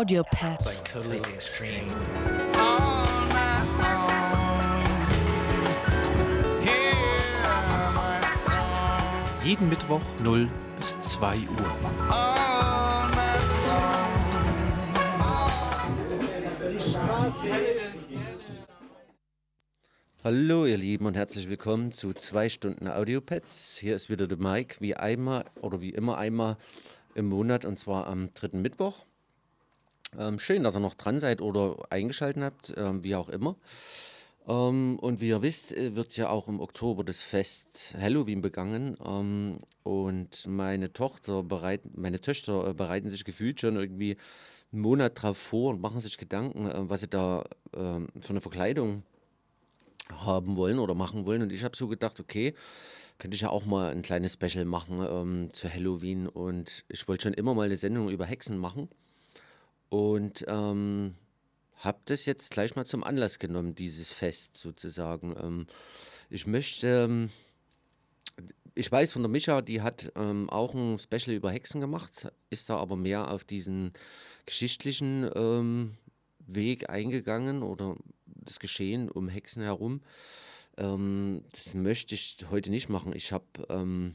Audio Pets. like totally extreme. Jeden Mittwoch 0 bis 2 Uhr. Hallo ihr Lieben und herzlich willkommen zu zwei Stunden Audiopets. Hier ist wieder der Mike, wie einmal oder wie immer einmal im Monat und zwar am dritten Mittwoch. Ähm, schön, dass ihr noch dran seid oder eingeschaltet habt, ähm, wie auch immer. Ähm, und wie ihr wisst, äh, wird ja auch im Oktober das Fest Halloween begangen. Ähm, und meine Tochter bereit, meine Töchter äh, bereiten sich gefühlt schon irgendwie einen Monat drauf vor und machen sich Gedanken, äh, was sie da ähm, für eine Verkleidung haben wollen oder machen wollen. Und ich habe so gedacht, okay, könnte ich ja auch mal ein kleines Special machen ähm, zu Halloween. Und ich wollte schon immer mal eine Sendung über Hexen machen. Und ähm, habe das jetzt gleich mal zum Anlass genommen, dieses Fest sozusagen. Ähm, ich möchte, ähm, ich weiß von der Micha, die hat ähm, auch ein Special über Hexen gemacht, ist da aber mehr auf diesen geschichtlichen ähm, Weg eingegangen oder das Geschehen um Hexen herum. Ähm, das möchte ich heute nicht machen. Ich habe ähm,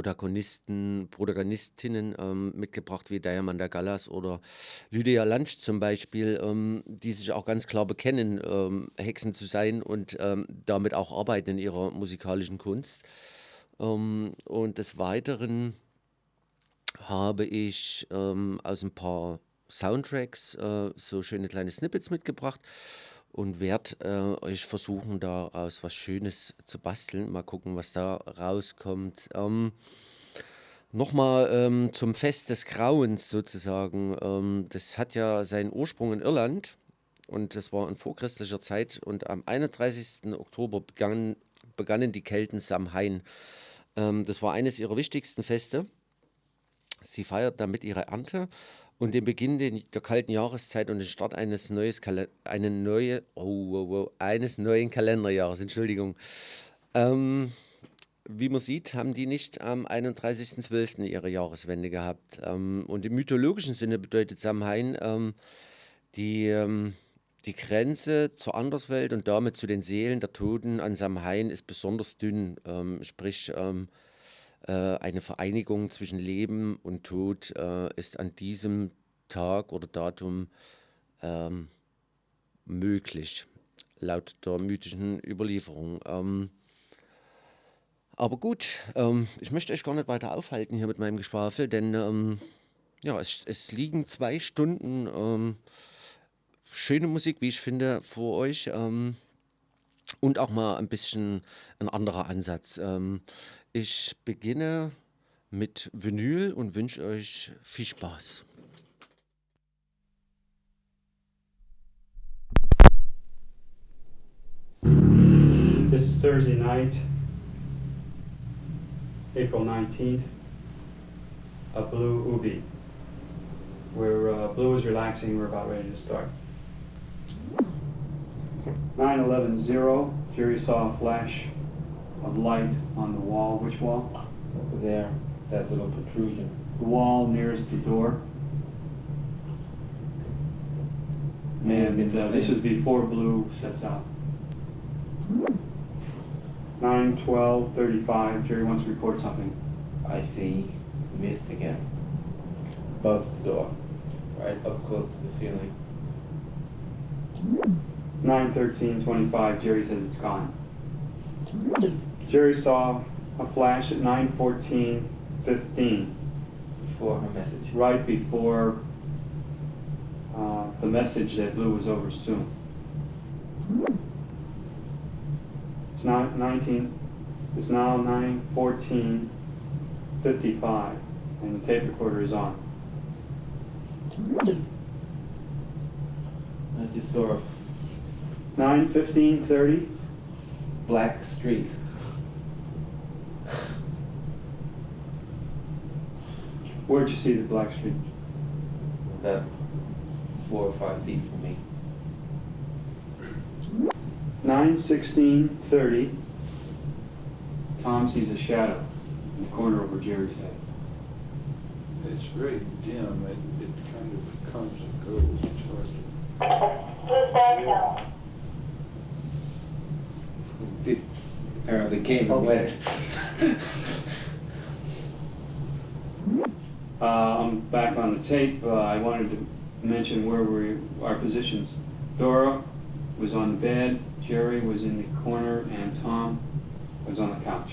Protagonisten, Protagonistinnen ähm, mitgebracht, wie Diamanda Gallas oder Lydia Lunch zum Beispiel, ähm, die sich auch ganz klar bekennen, ähm, Hexen zu sein und ähm, damit auch arbeiten in ihrer musikalischen Kunst. Ähm, und des Weiteren habe ich ähm, aus ein paar Soundtracks äh, so schöne kleine Snippets mitgebracht und werde äh, euch versuchen, daraus was Schönes zu basteln. Mal gucken, was da rauskommt. Ähm, Nochmal ähm, zum Fest des Grauens sozusagen. Ähm, das hat ja seinen Ursprung in Irland und das war in vorchristlicher Zeit. Und am 31. Oktober begann, begannen die Kelten Samhain. Ähm, das war eines ihrer wichtigsten Feste. Sie feiert damit ihre Ernte und den Beginn der kalten Jahreszeit und den Start eines, neues Kale eine neue, oh, oh, oh, eines neuen Kalenderjahres. Entschuldigung. Ähm, wie man sieht, haben die nicht am 31.12. ihre Jahreswende gehabt. Ähm, und im mythologischen Sinne bedeutet Samhain ähm, die, ähm, die Grenze zur Anderswelt und damit zu den Seelen der Toten an Samhain ist besonders dünn. Ähm, sprich, ähm, äh, eine Vereinigung zwischen Leben und Tod äh, ist an diesem Tag oder Datum ähm, möglich, laut der mythischen Überlieferung. Ähm, aber gut, ähm, ich möchte euch gar nicht weiter aufhalten hier mit meinem Geschwafel, denn ähm, ja, es, es liegen zwei Stunden ähm, schöne Musik, wie ich finde, vor euch. Ähm, und auch mal ein bisschen ein anderer Ansatz. Ähm, ich beginne mit Vinyl und wünsche euch viel Spaß. This is Thursday night, April 19th, a Blue Ubi. Where uh, Blue is relaxing, we're about ready to start. 9-11-0, Jerry saw a flash of light on the wall. Which wall? Over there, that little protrusion. The wall nearest the door. And uh, this is before Blue sets out. 9, 12, 35, Jerry wants to report something. I see mist again. Above the door, right up close to the ceiling. 9, 13, 25, Jerry says it's gone. Jerry saw a flash at 9:14:15. Before her message. right before uh, the message that Blue was over soon. It's now 19, it's now 9:14:55, and the tape recorder is on. I just saw a 9:15:30, black streak. Where'd you see the black streak? About four or five feet from me. 9:16:30, Tom sees a shadow in the corner over Jerry's head. It's very dim, it, it kind of comes and goes, it's hard to. It apparently came and went. Uh, I'm back on the tape. Uh, I wanted to mention where we, our positions. Dora was on the bed, Jerry was in the corner, and Tom was on the couch.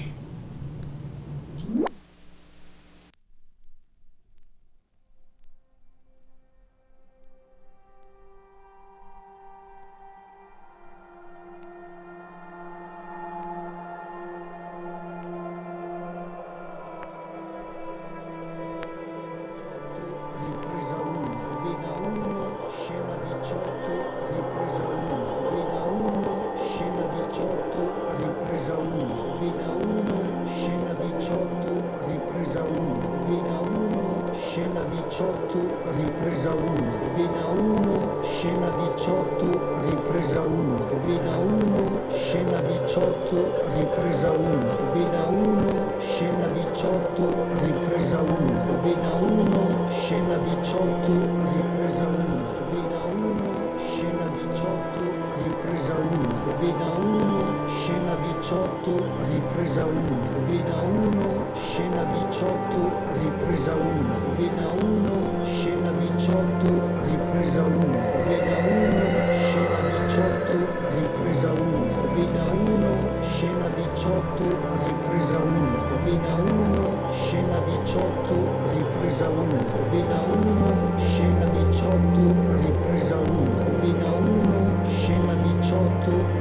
Oh.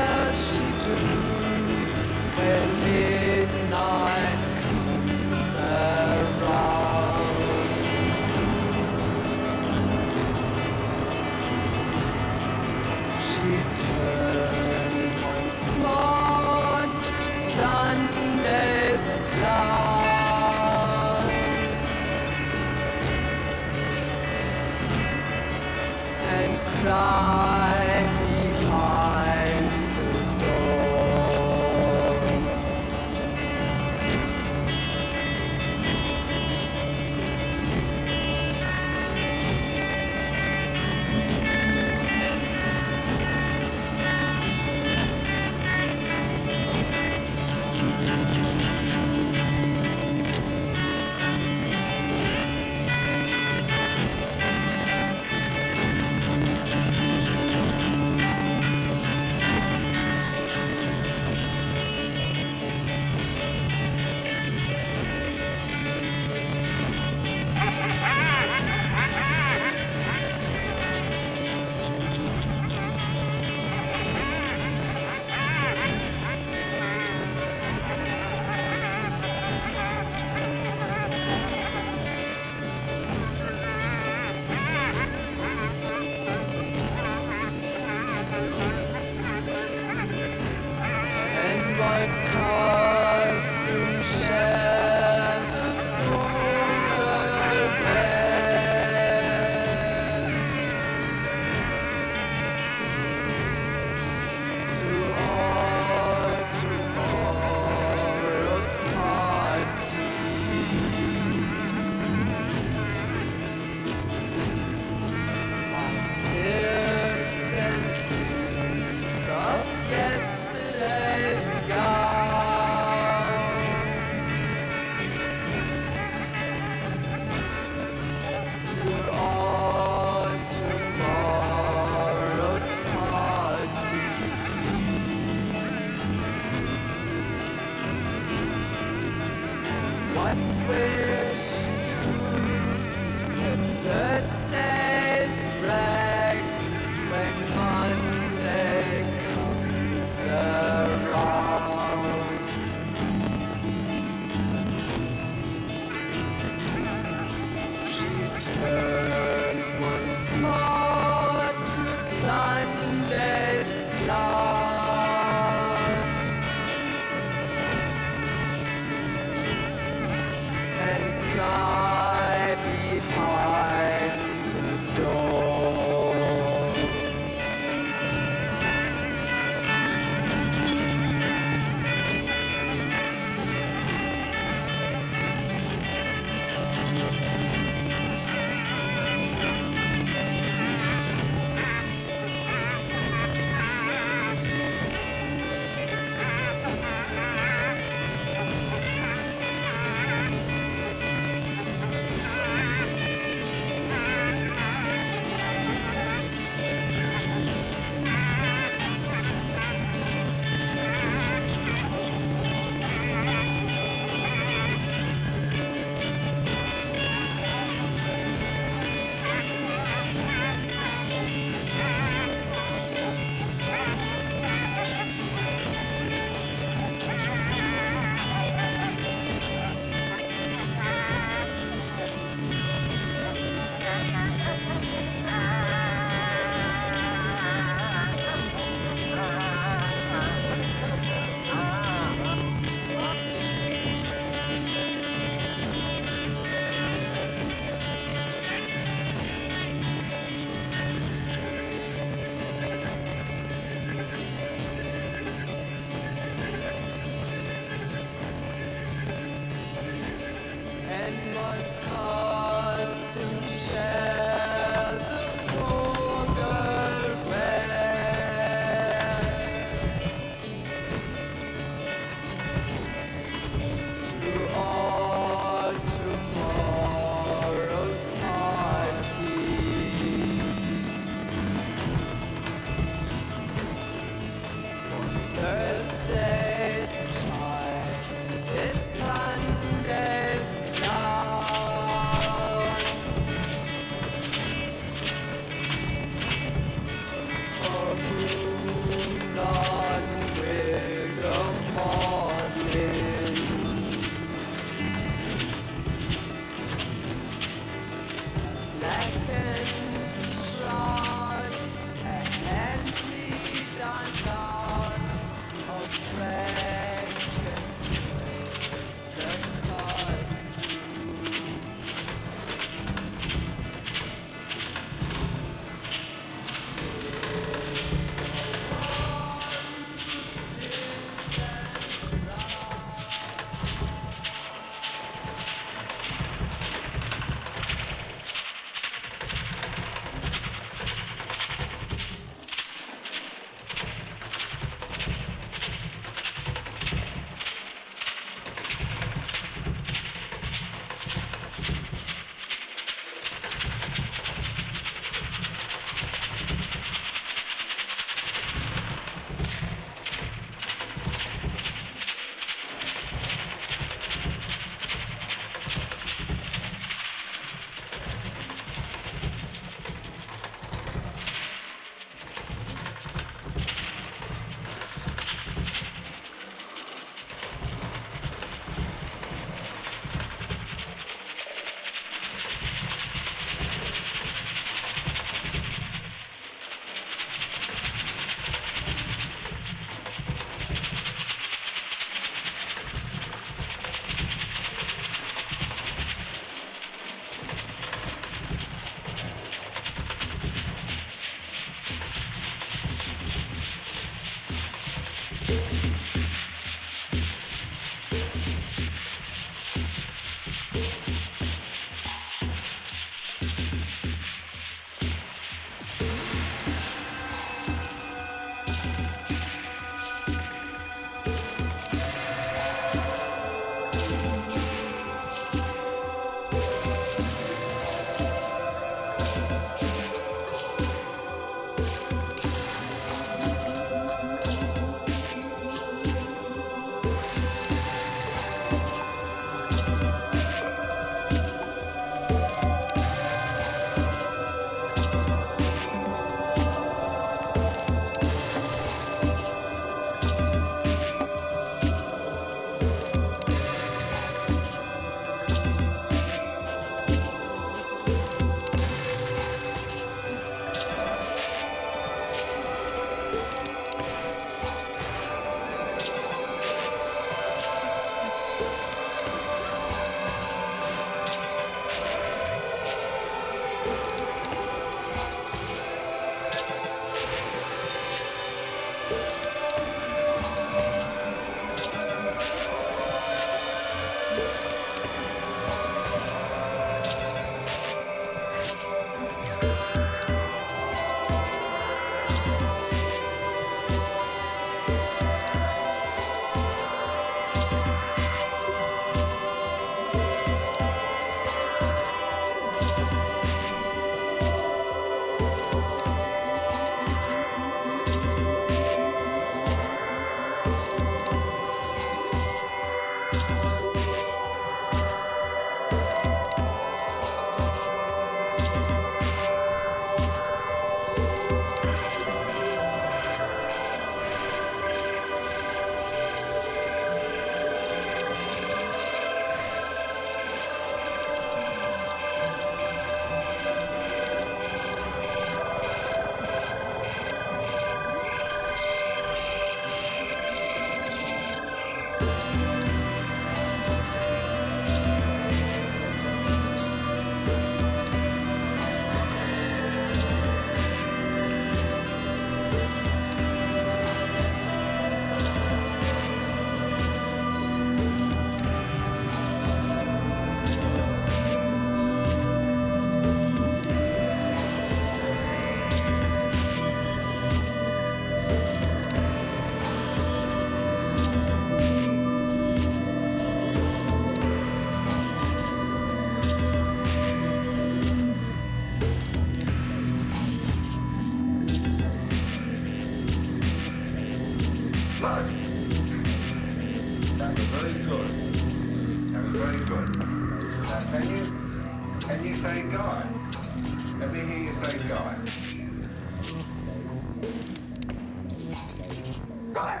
Guy.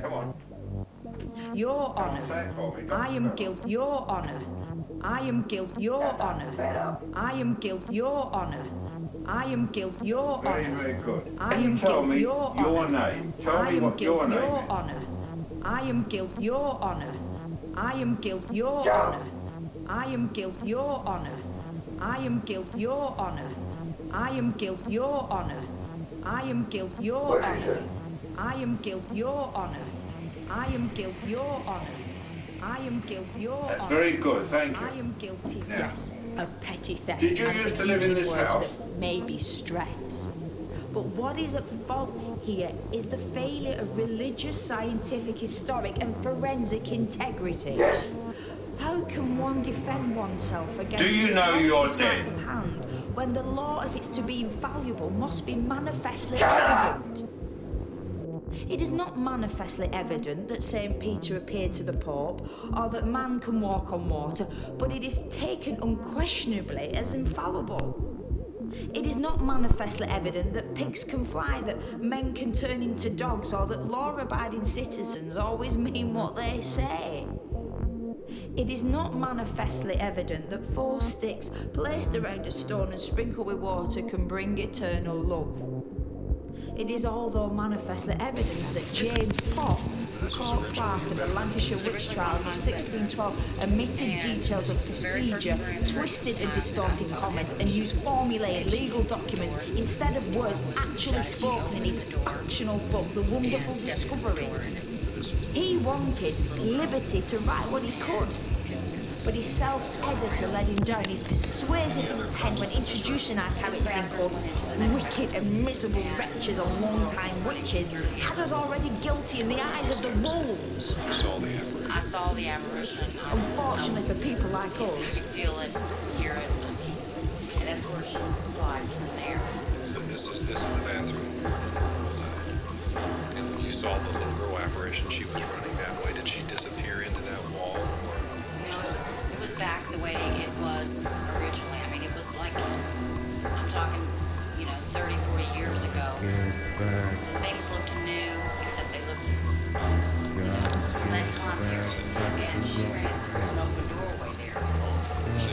Come on. Your Honour, I am guilty. Your Honour, I am guilty. Your Honour, I am guilty. Your Honour, I am guilty. Your Very, Honour, very good. I Can am guilty. Your your Honour, name? Tell I me am what your guilty. name Your is. Honour, I am guilty. Your Honour, I am guilty. Your Honour, I am guilty. Your Honour, I am guilty. Your Honour, I am guilty. Your Honour, I am guilty. Your Honour, I am guilty. Your Honour, I am guilty. Your Honour, I am guilty. Your Honour. very good, thank you. I am guilty, yes, of petty theft Did you used to live in this words house? that may be stress. But what is at fault here is the failure of religious, scientific, historic, and forensic integrity. Yes. How can one defend oneself against Do you the know you're dead? of hand when the law, if it's to be infallible, must be manifestly evident? It is not manifestly evident that St. Peter appeared to the Pope or that man can walk on water, but it is taken unquestionably as infallible. It is not manifestly evident that pigs can fly, that men can turn into dogs, or that law abiding citizens always mean what they say. It is not manifestly evident that four sticks placed around a stone and sprinkled with water can bring eternal love. It is although manifestly evident that James Potts, court clerk in the Lancashire witch trials of 1612, omitted details of procedure, twisted and distorted comments, and used formulated legal documents instead of words actually spoken in his factional book, The Wonderful Discovery. He wanted liberty to write what he could. But his self-editor let him down. His persuasive intent when introducing our characters in quotes as wicked and miserable wretches and long-time witches had us already guilty in the eyes of the wolves. I saw the apparition. Um, Unfortunately for people like us, feel it, hear it, and that's where she lives in there. So this is this is the bathroom you saw the little girl apparition, she was running that way. Did she disappear into that wall? Or No, it was, it was back the way it was originally. I mean, it was like, I'm talking, you know, 30, 40 years ago. The things looked new, except they looked that time here. And she ran through an open doorway there. so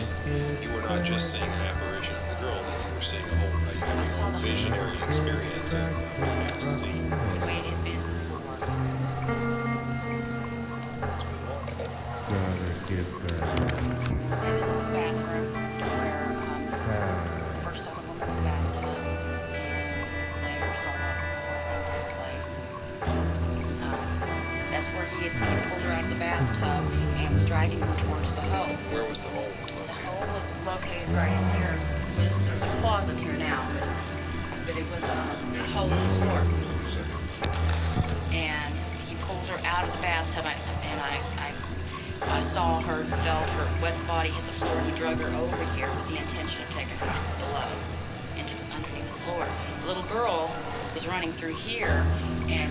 you were not just seeing an apparition of the girl, then you were seeing a whole you a saw whole the whole- visionary experience and a scene.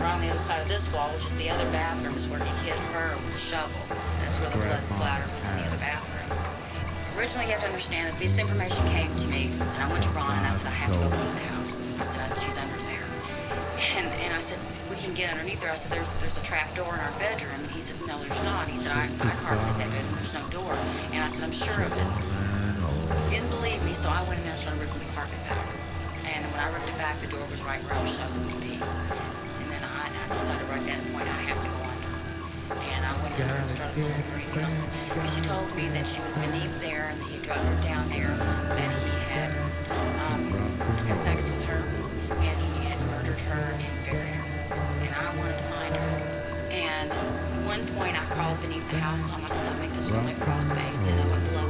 Right on the other side of this wall, which is the other bathroom, is where he hit her with a shovel. That's where the blood splatter was in the other bathroom. Originally, you have to understand that this information came to me, and I went to Ron and I said, I have to go beneath the house. I said, she's under there. And, and I said, we can get underneath her. I said, there's, there's a trap door in our bedroom. And he said, no, there's not. He said, I, I carpeted that bedroom. There's no door. And I said, I'm sure of it. He didn't believe me, so I went in there and started ripping the carpet back. And when I ripped it back, the door was right where I was showing it to decided right at that point I have to go under. And I went there and started looking for anything else. And she told me that she was beneath there and that he drug her down there, that he had um, had sex with her, and he had murdered her and buried her. And I wanted to find her. And one point I crawled beneath the house on my stomach, just on my cross face, and I went below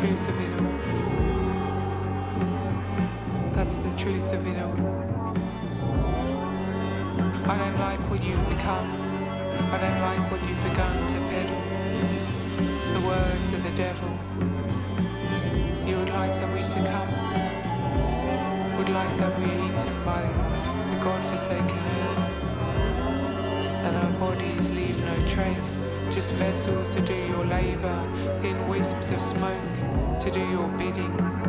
truth of it all. That's the truth of it all. I don't like what you've become. I don't like what you've begun to peddle. The words of the devil. You would like that we succumb. Would like that we are eaten by the God-forsaken earth. and our bodies leave no trace just vessels to do your labour, thin wisps of smoke to do your bidding.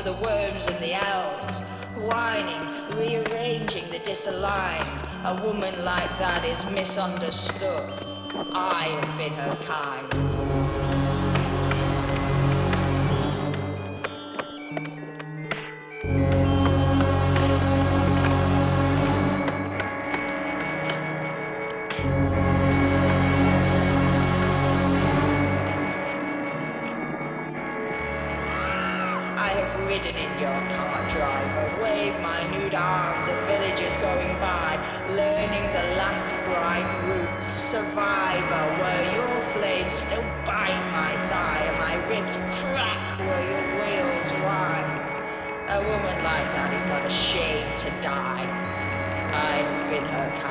for the worms and the owls, whining, rearranging the disaligned. A woman like that is misunderstood. I have been her kind. die. I've been her kind.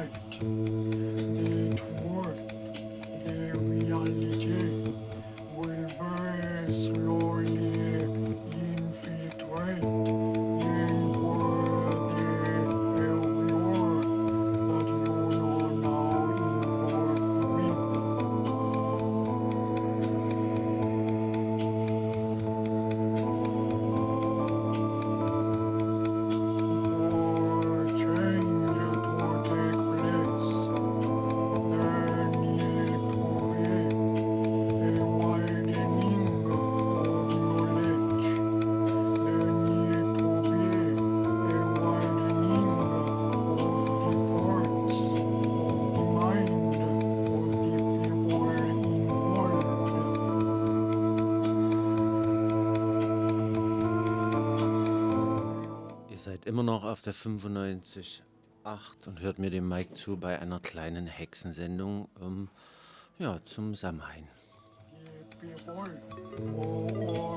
Night. Immer noch auf der 95.8 und hört mir dem Mike zu bei einer kleinen Hexensendung ähm, ja, zum Samhain. people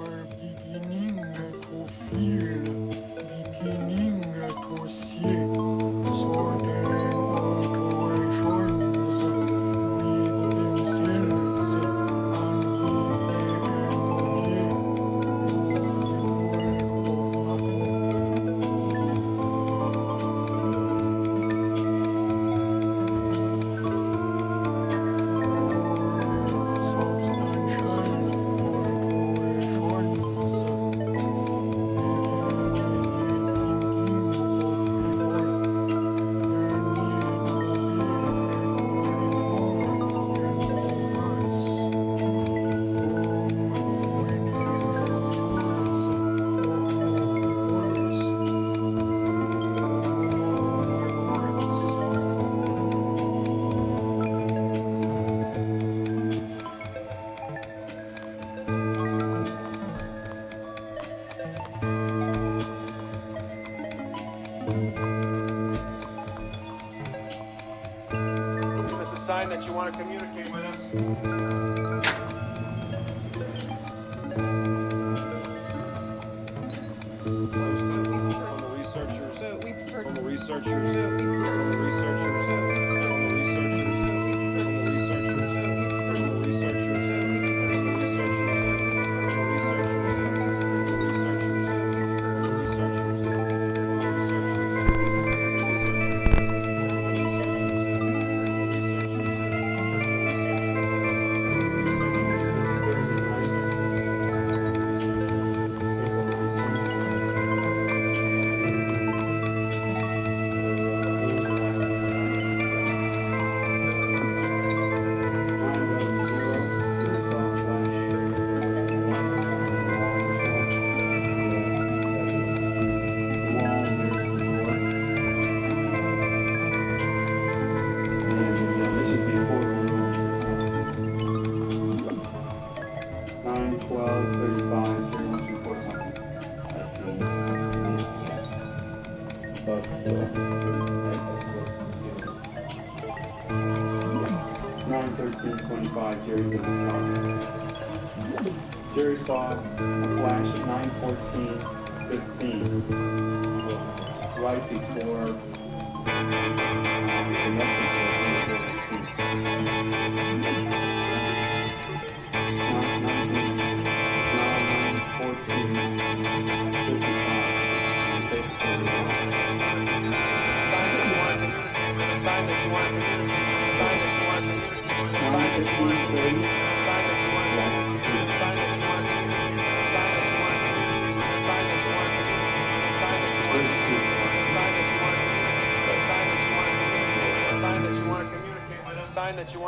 Jerry saw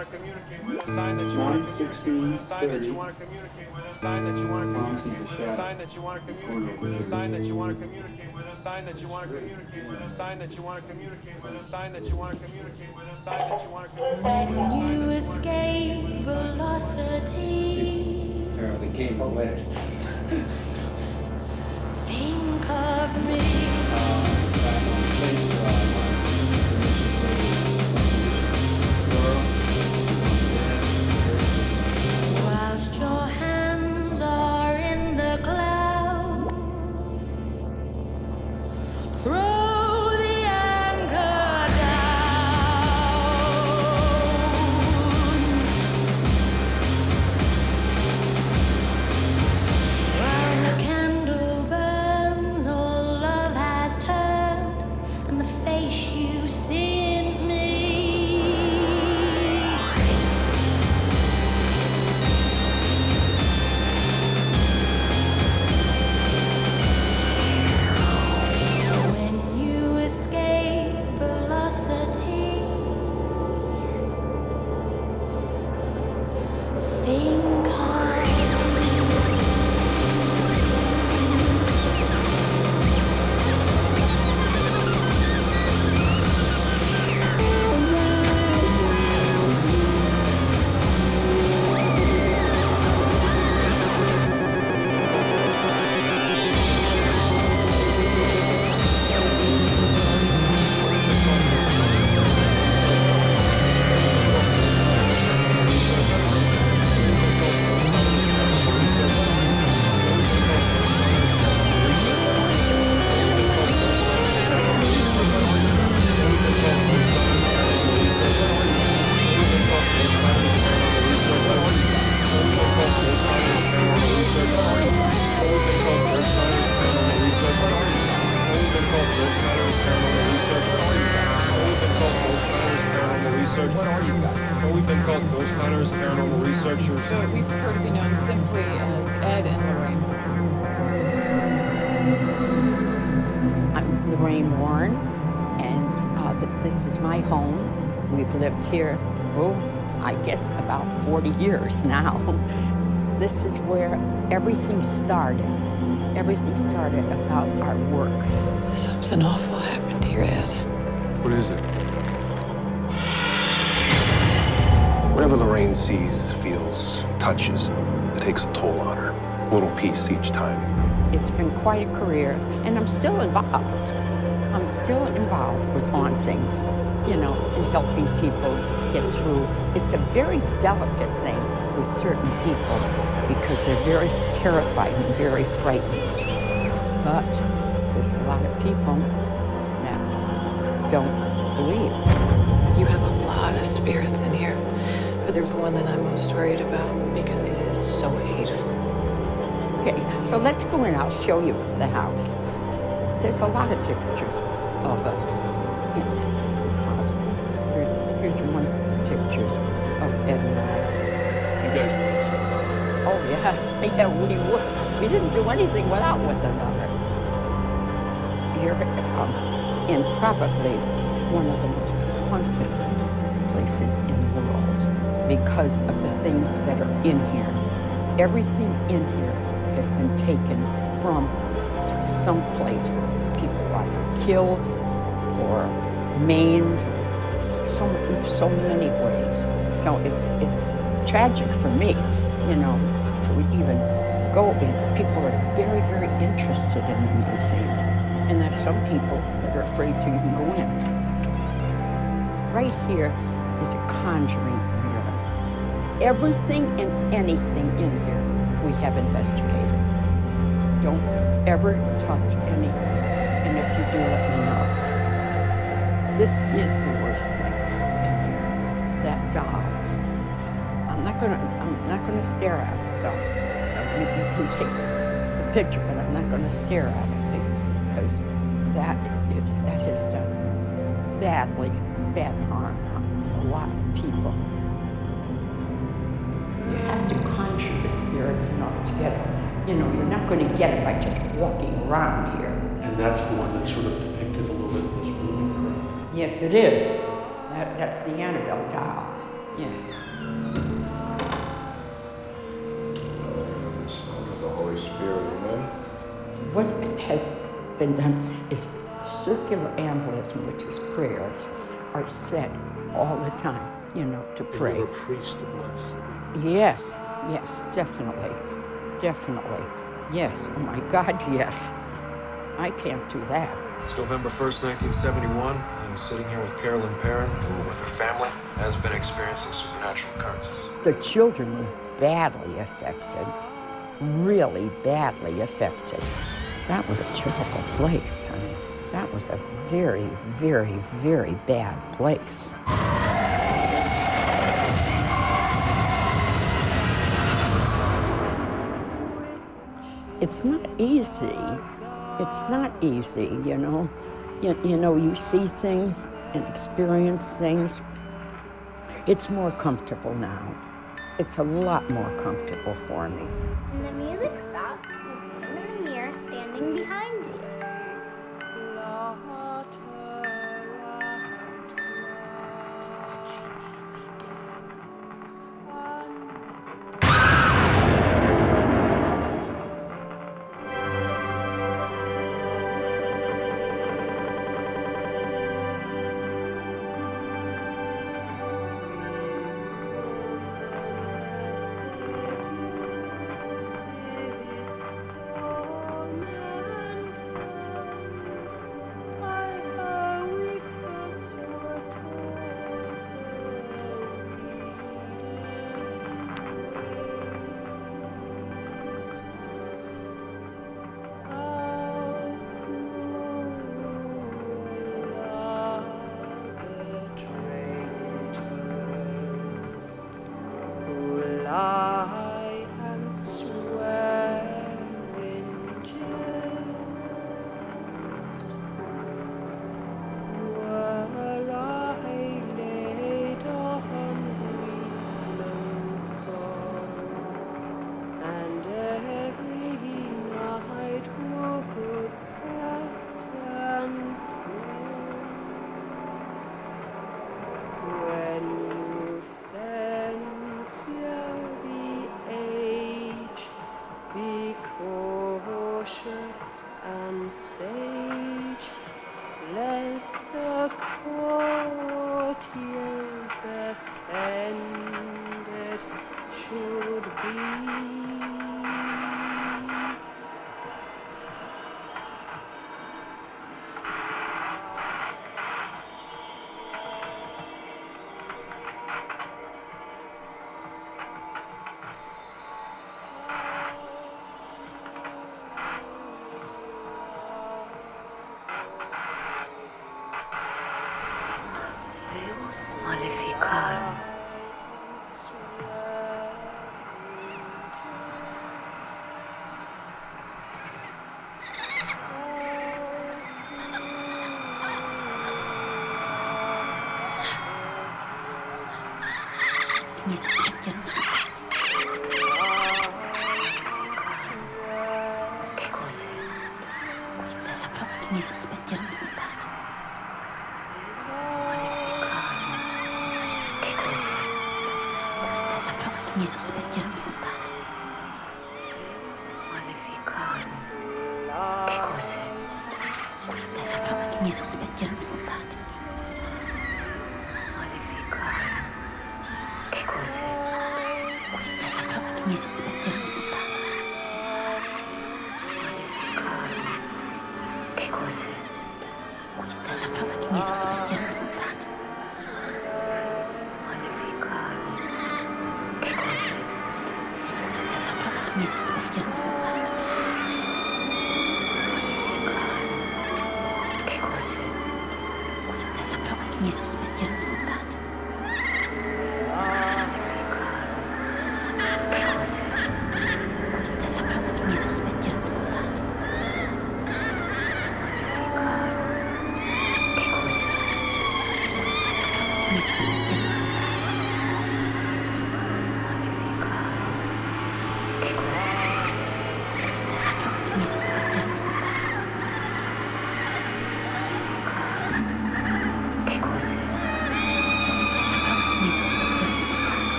want to communicate with us. Sign that you want to communicate with us. Sign that you want to communicate with us. Sign that you want to communicate with us. Sign that you want to communicate with us. Sign that you want to communicate with us. Sign that you want to communicate with us. Sign that you want to communicate with us. Sign that you want to communicate with us. Sign that you want to communicate with us. When you escape velocity, Apparently came away. think of me. Years now. This is where everything started. Everything started about our work. Something awful happened here, Ed. What is it? Whatever Lorraine sees, feels, touches, it takes a toll on her. A little piece each time. It's been quite a career, and I'm still involved. I'm still involved with hauntings, you know, and helping people get through. It's a very delicate thing with certain people because they're very terrified and very frightened. But there's a lot of people that don't believe. You have a lot of spirits in here, but there's one that I'm most worried about because it is so hateful. Okay, so let's go in. I'll show you the house. There's a lot of pictures of us in the house. Here's, here's one yeah. We. We didn't do anything without one another. You're um, in probably one of the most haunted places in the world because of the things that are in here. Everything in here has been taken from some place where people were either killed or maimed, so so many ways. So it's it's tragic for me, you know, to even go in. People are very very interested in the museum, and there's some people that are afraid to even go in. Right here is a conjuring mirror. Everything and anything in here we have investigated. Don't ever touch anything. And if you do, let me know. This is the worst thing in here. Is that doll. I'm not gonna I'm not gonna stare at it though. So you, you can take the picture, but I'm not gonna stare at it because that is that has done badly, bad harm on a lot of people. You have to conjure the spirits in order to get it. You know, you're not going to get it by just walking around here. And that's the one that's sort of depicted a little bit in this movie, correct? Yes, it is. That, that's the Annabelle doll. Yes. Been done is circular embolism, which is prayers, are said all the time, you know, to pray. You were a priest to bless. Yes, yes, definitely. Definitely. Yes. Oh my God, yes. I can't do that. It's November 1st, 1971. I'm sitting here with Carolyn Perron, who, with her family, has been experiencing supernatural occurrences. The children were badly affected, really badly affected. That was a terrible place. I mean, that was a very, very, very bad place. It's not easy. It's not easy, you know. You, you know, you see things and experience things. It's more comfortable now. It's a lot more comfortable for me. When the music behind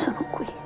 Sono qui.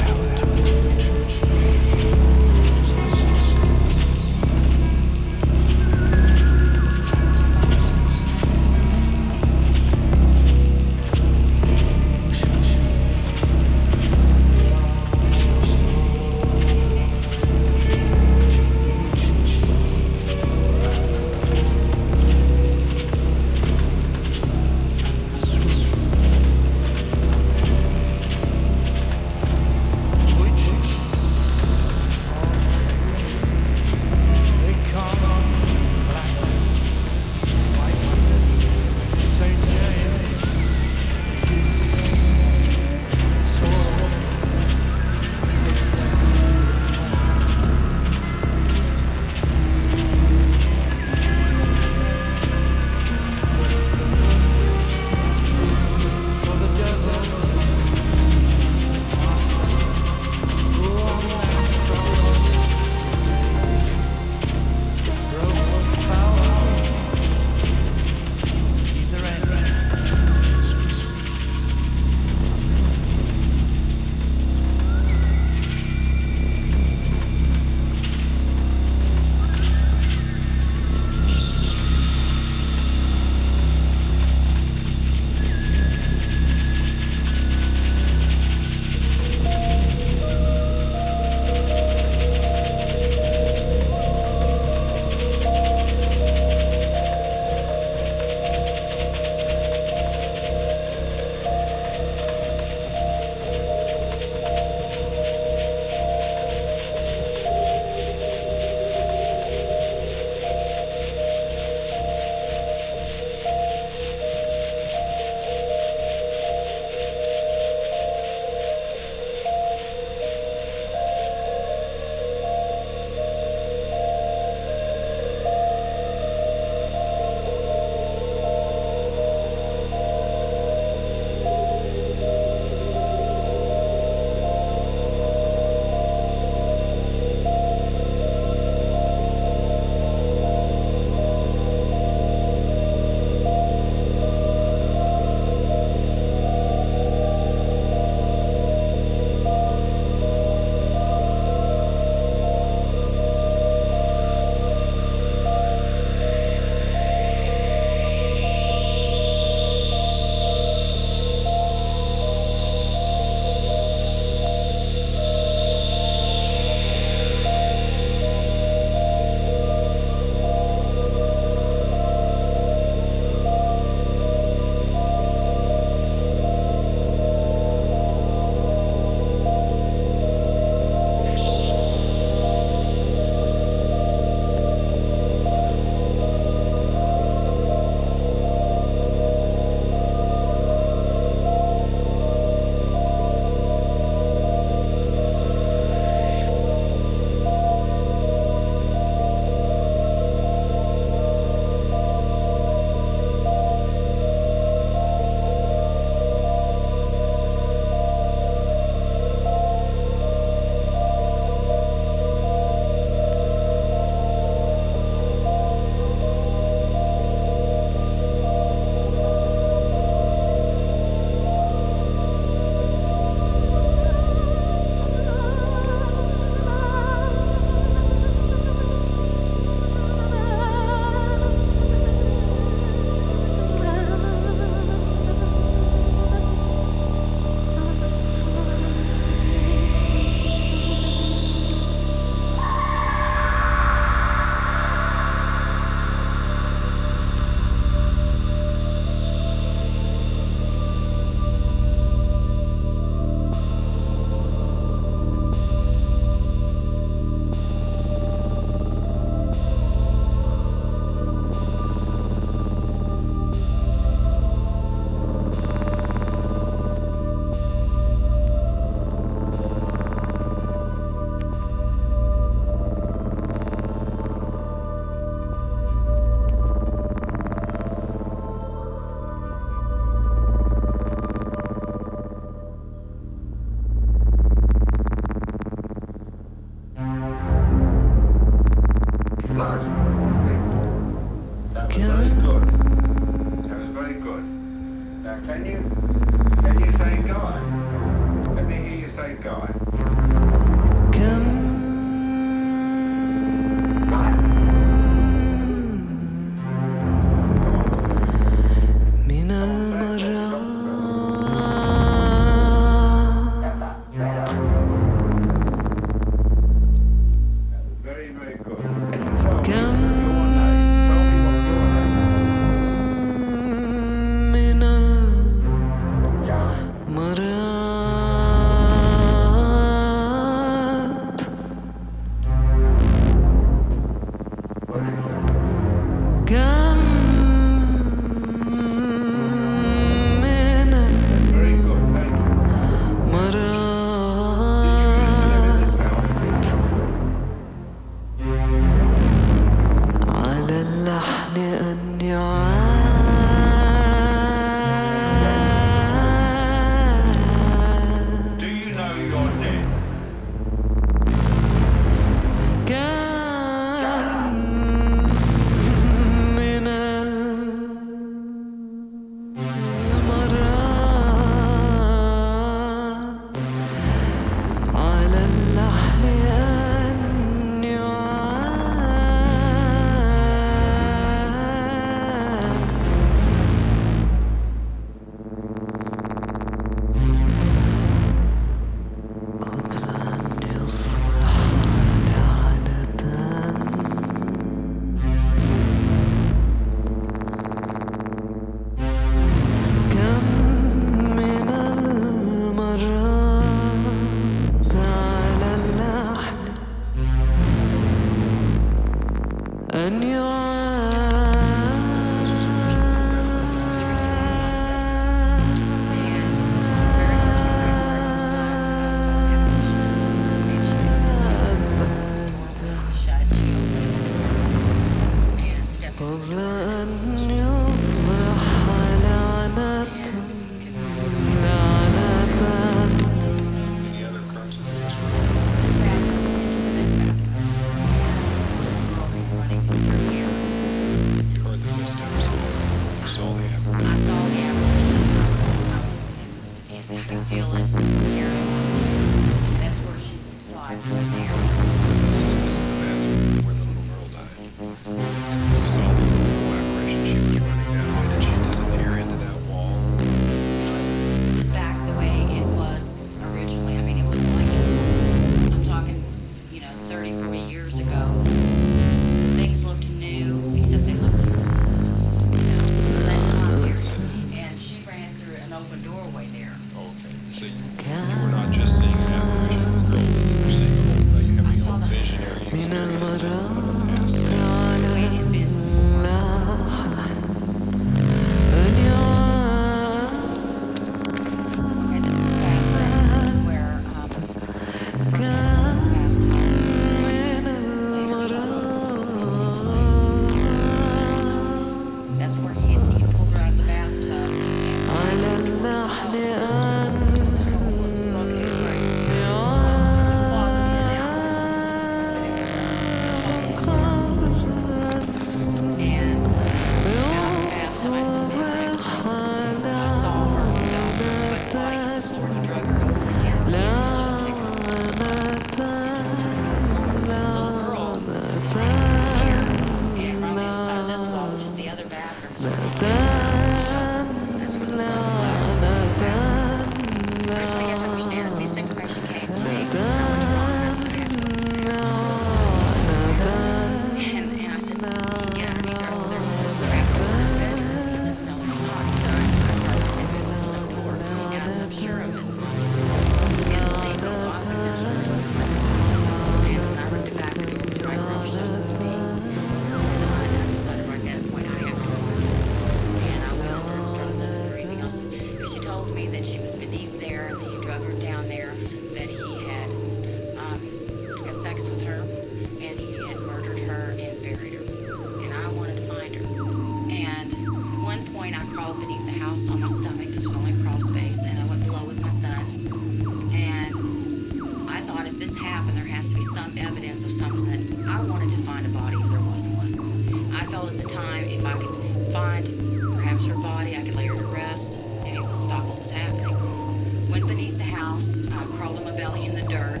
belly in the dirt,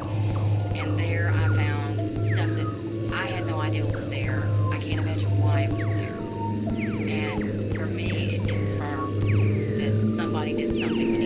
and there I found stuff that I had no idea was there. I can't imagine why it was there. And for me, it confirmed that somebody did something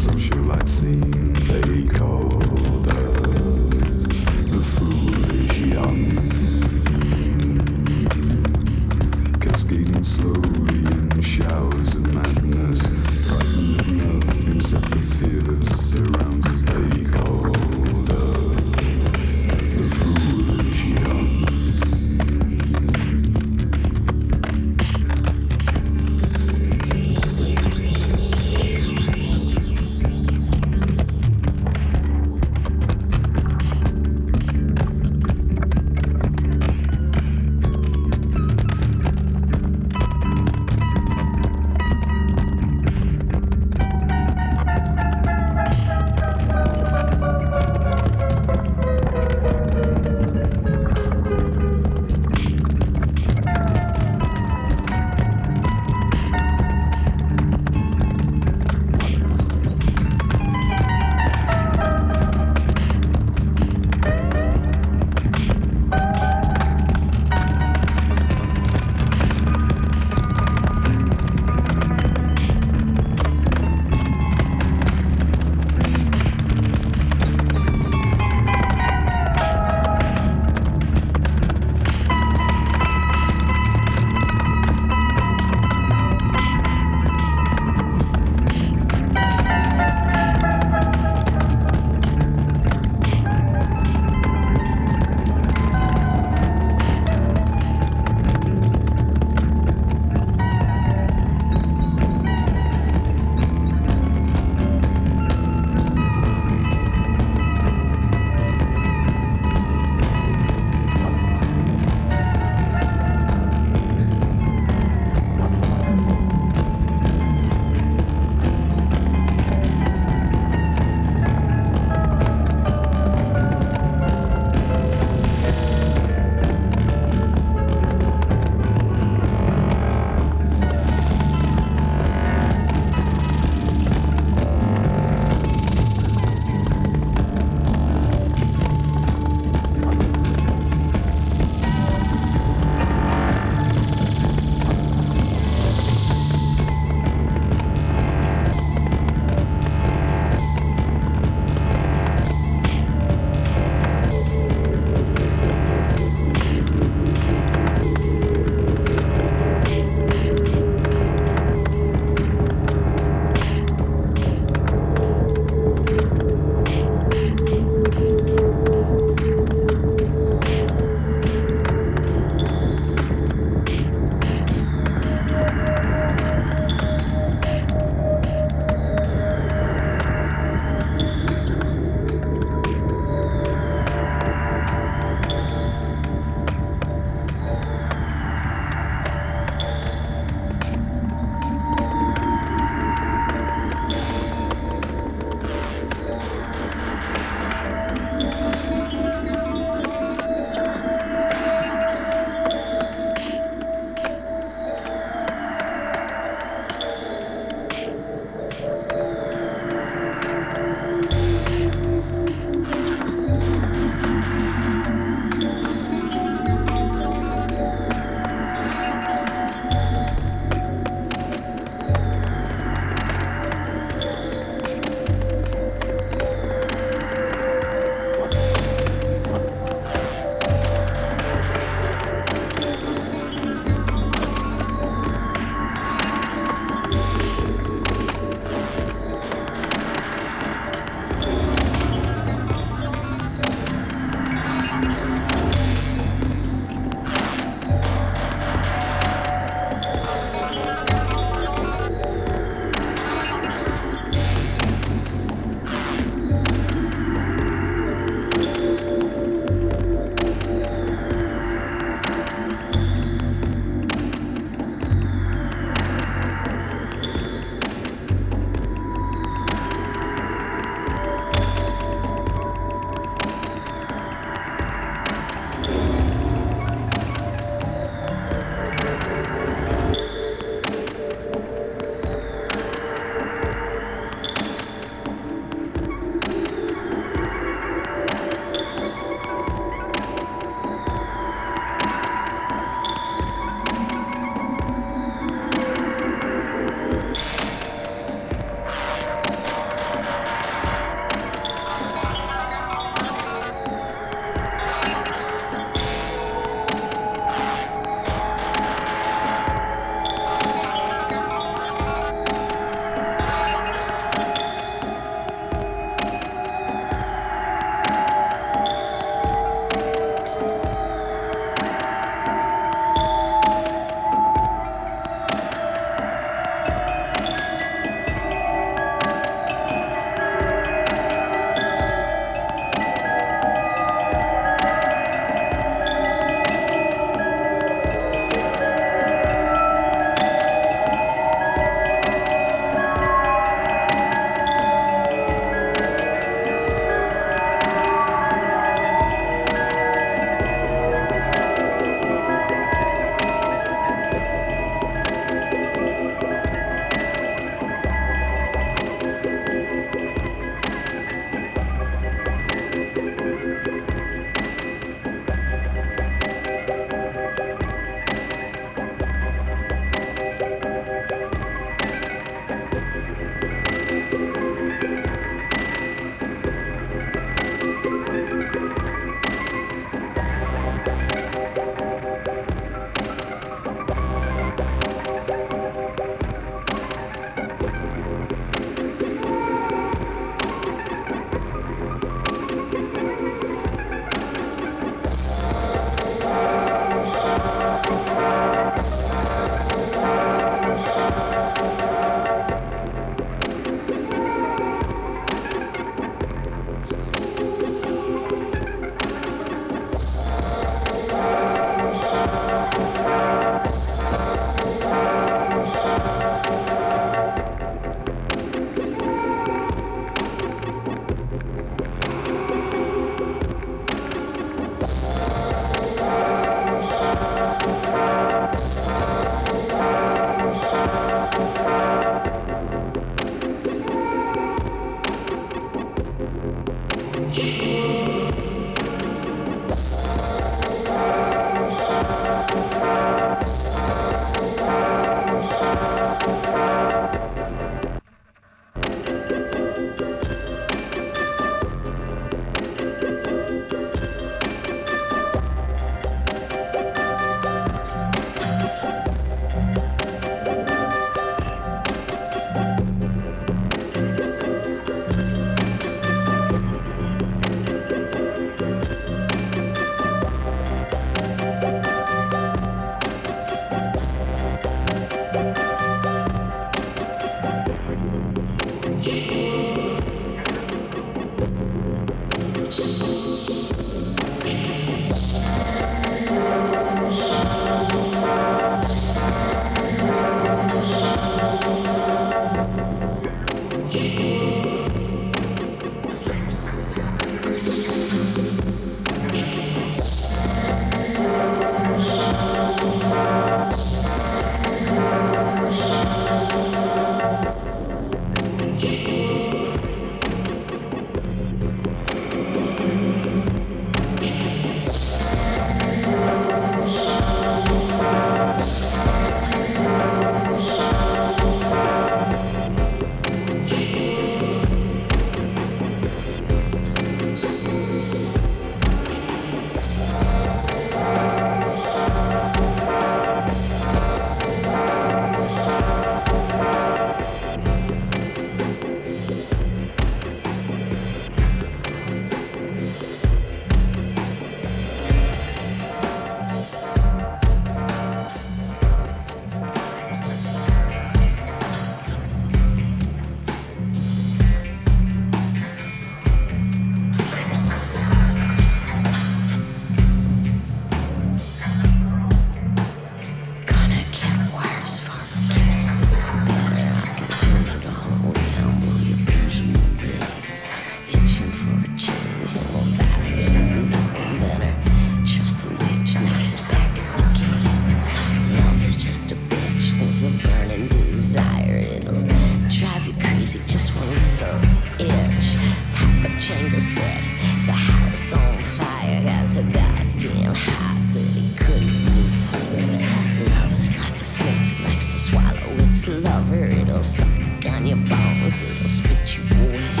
lover, it'll suck on your bones, it'll spit you away.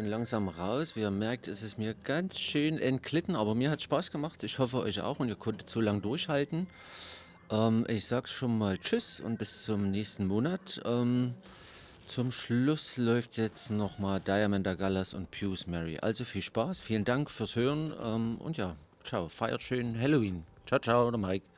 bin langsam raus. Wie ihr merkt, ist es mir ganz schön entglitten, aber mir hat Spaß gemacht. Ich hoffe euch auch und ihr konntet so lange durchhalten. Ähm, ich sag schon mal Tschüss und bis zum nächsten Monat. Ähm, zum Schluss läuft jetzt nochmal Diamond Gallas und Pews Mary. Also viel Spaß, vielen Dank fürs Hören ähm, und ja, ciao. Feiert schön Halloween. Ciao, ciao, der Mike.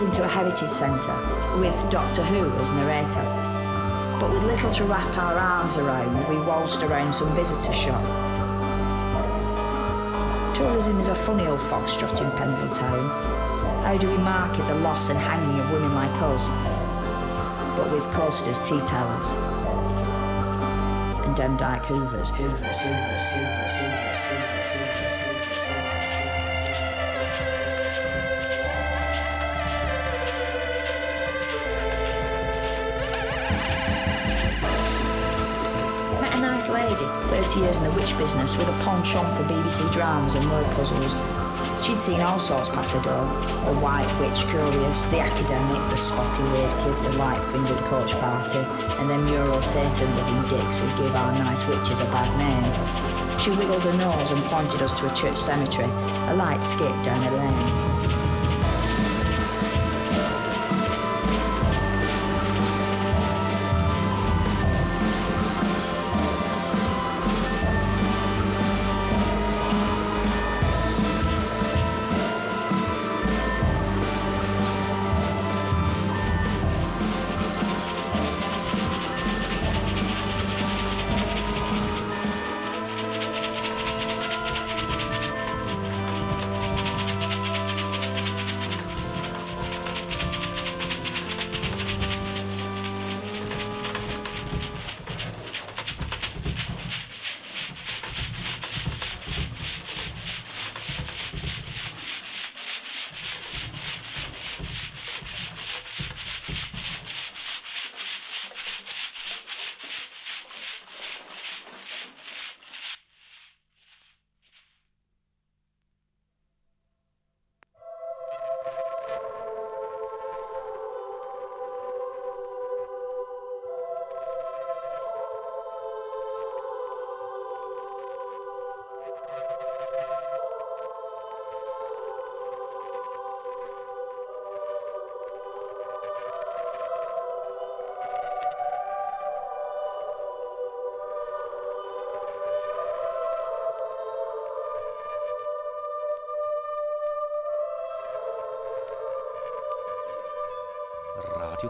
Pulled into a heritage centre with Doctor Who as narrator. But with little to wrap our arms around, we waltzed around some visitor shop. Tourism is a funny old foxtrot in Pendle Town. How do we market the loss and hanging of women like us? But with coasters, tea towels, and Demdike Hoovers, Hoovers, Hoovers, Hoovers, Hoovers, Hoovers. Met lady, 30 years in the witch business, with a penchant for BBC dramas and word puzzles. She'd seen all sorts pass her door. The white witch curious, the academic, the spotty weird kid, the light-fingered coach party, and then Euro Satan loving dicks who give our nice witches a bad name. She wiggled her nose and pointed us to a church cemetery, a light skip down a lane.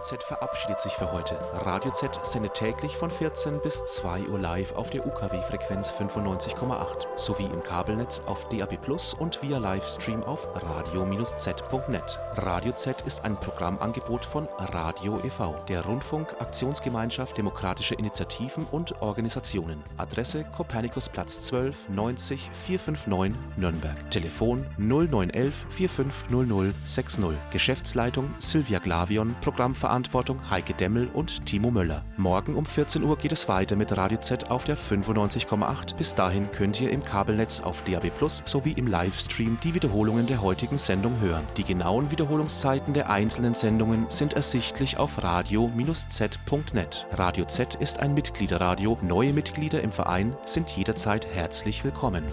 Radio Z verabschiedet sich für heute. Radio Z sendet täglich von 14 bis 2 Uhr live auf der UKW-Frequenz 95,8 sowie im Kabelnetz auf DAB Plus und via Livestream auf radio-z.net. Radio Z ist ein Programmangebot von Radio e.V., der Rundfunk-Aktionsgemeinschaft demokratischer Initiativen und Organisationen. Adresse Kopernikusplatz 12 90 459 Nürnberg. Telefon 0911 4500 60. Geschäftsleitung Silvia Glavion, Programmverantwortung Heike Demmel und Timo Möller. Morgen um 14 Uhr geht es weiter mit Radio Z auf der 95,8. Bis dahin könnt ihr im Kabelnetz auf DAB Plus sowie im Livestream die Wiederholungen der heutigen Sendung hören. Die genauen Wiederholungszeiten der einzelnen Sendungen sind ersichtlich auf radio-z.net. Radio Z ist ein Mitgliederradio. Neue Mitglieder im Verein sind jederzeit herzlich willkommen.